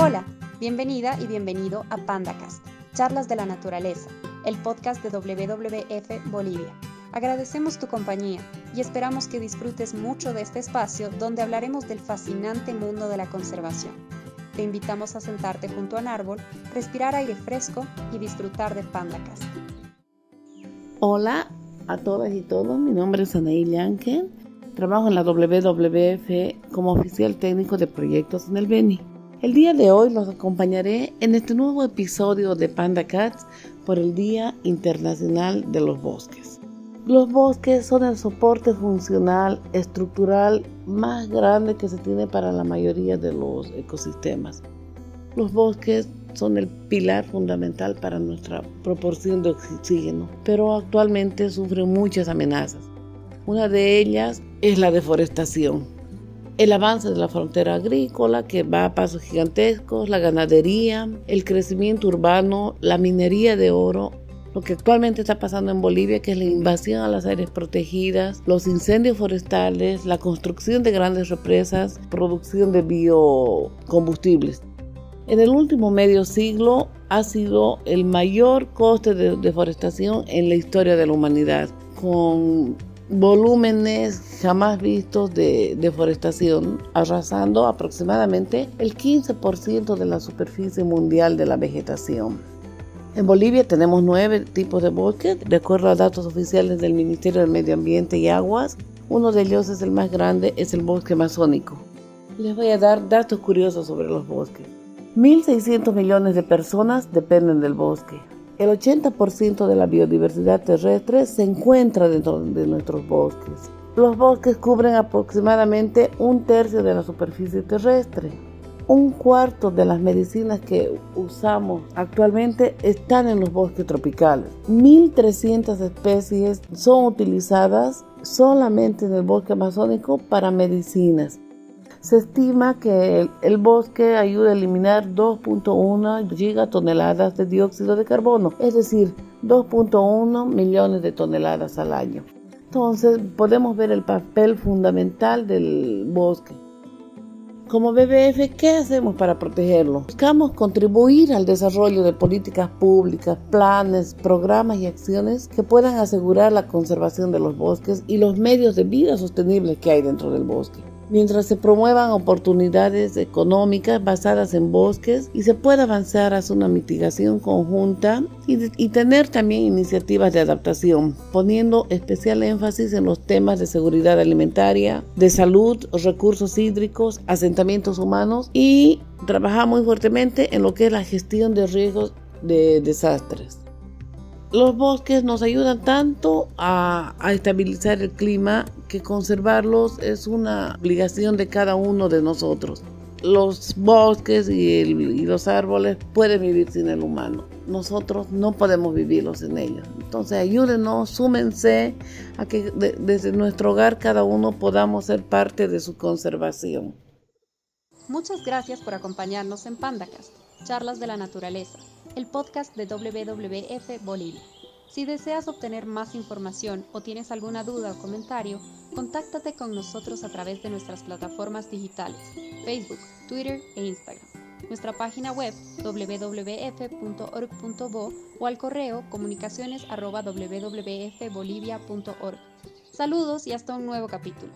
Hola, bienvenida y bienvenido a PandaCast, Charlas de la Naturaleza, el podcast de WWF Bolivia. Agradecemos tu compañía y esperamos que disfrutes mucho de este espacio donde hablaremos del fascinante mundo de la conservación. Te invitamos a sentarte junto a un árbol, respirar aire fresco y disfrutar de PandaCast. Hola a todas y todos, mi nombre es Anaí Llanque, trabajo en la WWF como oficial técnico de proyectos en el Beni. El día de hoy los acompañaré en este nuevo episodio de Panda Cats por el Día Internacional de los Bosques. Los bosques son el soporte funcional estructural más grande que se tiene para la mayoría de los ecosistemas. Los bosques son el pilar fundamental para nuestra proporción de oxígeno, pero actualmente sufren muchas amenazas. Una de ellas es la deforestación. El avance de la frontera agrícola que va a pasos gigantescos, la ganadería, el crecimiento urbano, la minería de oro lo que actualmente está pasando en Bolivia, que es la invasión a las áreas protegidas, los incendios forestales, la construcción de grandes represas, producción de biocombustibles. En el último medio siglo ha sido el mayor coste de deforestación en la historia de la humanidad, volúmenes jamás vistos de deforestación, arrasando aproximadamente el 15% de la superficie mundial de la vegetación. En Bolivia tenemos nueve tipos de bosques, de acuerdo a datos oficiales del Ministerio del Medio Ambiente y Aguas. Uno de ellos es el más grande, es el bosque amazónico. Les voy a dar datos curiosos sobre los bosques. 1.600 millones de personas dependen del bosque. El 80% de la biodiversidad terrestre se encuentra dentro de nuestros bosques. Los bosques cubren aproximadamente un tercio de la superficie terrestre. Un cuarto de las medicinas que usamos actualmente están en los bosques tropicales. 1.300 especies son utilizadas solamente en el bosque amazónico para medicinas. Se estima que el, bosque ayuda a eliminar 2.1 gigatoneladas de dióxido de carbono, es decir, 2.1 millones de toneladas al año. Entonces podemos ver el papel fundamental del bosque. Como BBF, ¿qué hacemos para protegerlo? Buscamos contribuir al desarrollo de políticas públicas, planes, programas y acciones que puedan asegurar la conservación de los bosques y los medios de vida sostenibles que hay dentro del bosque mientras se promuevan oportunidades económicas basadas en bosques y se pueda avanzar hacia una mitigación conjunta y, tener también iniciativas de adaptación, poniendo especial énfasis en los temas de seguridad alimentaria, de salud, recursos hídricos, asentamientos humanos y trabajar muy fuertemente en lo que es la gestión de riesgos de desastres. Los bosques nos ayudan tanto a, estabilizar el clima que conservarlos es una obligación de cada uno de nosotros. Los bosques y, los árboles pueden vivir sin el humano. Nosotros no podemos vivirlos sin ellos. Entonces ayúdenos, súmense a que desde nuestro hogar cada uno podamos ser parte de su conservación. Muchas gracias por acompañarnos en Pandacast, Charlas de la Naturaleza el podcast de WWF Bolivia. Si deseas obtener más información o tienes alguna duda o comentario, contáctate con nosotros a través de nuestras plataformas digitales, Facebook, Twitter e Instagram, nuestra página web www.org.bo o al correo comunicaciones.wwfbolivia.org. Saludos y hasta un nuevo capítulo.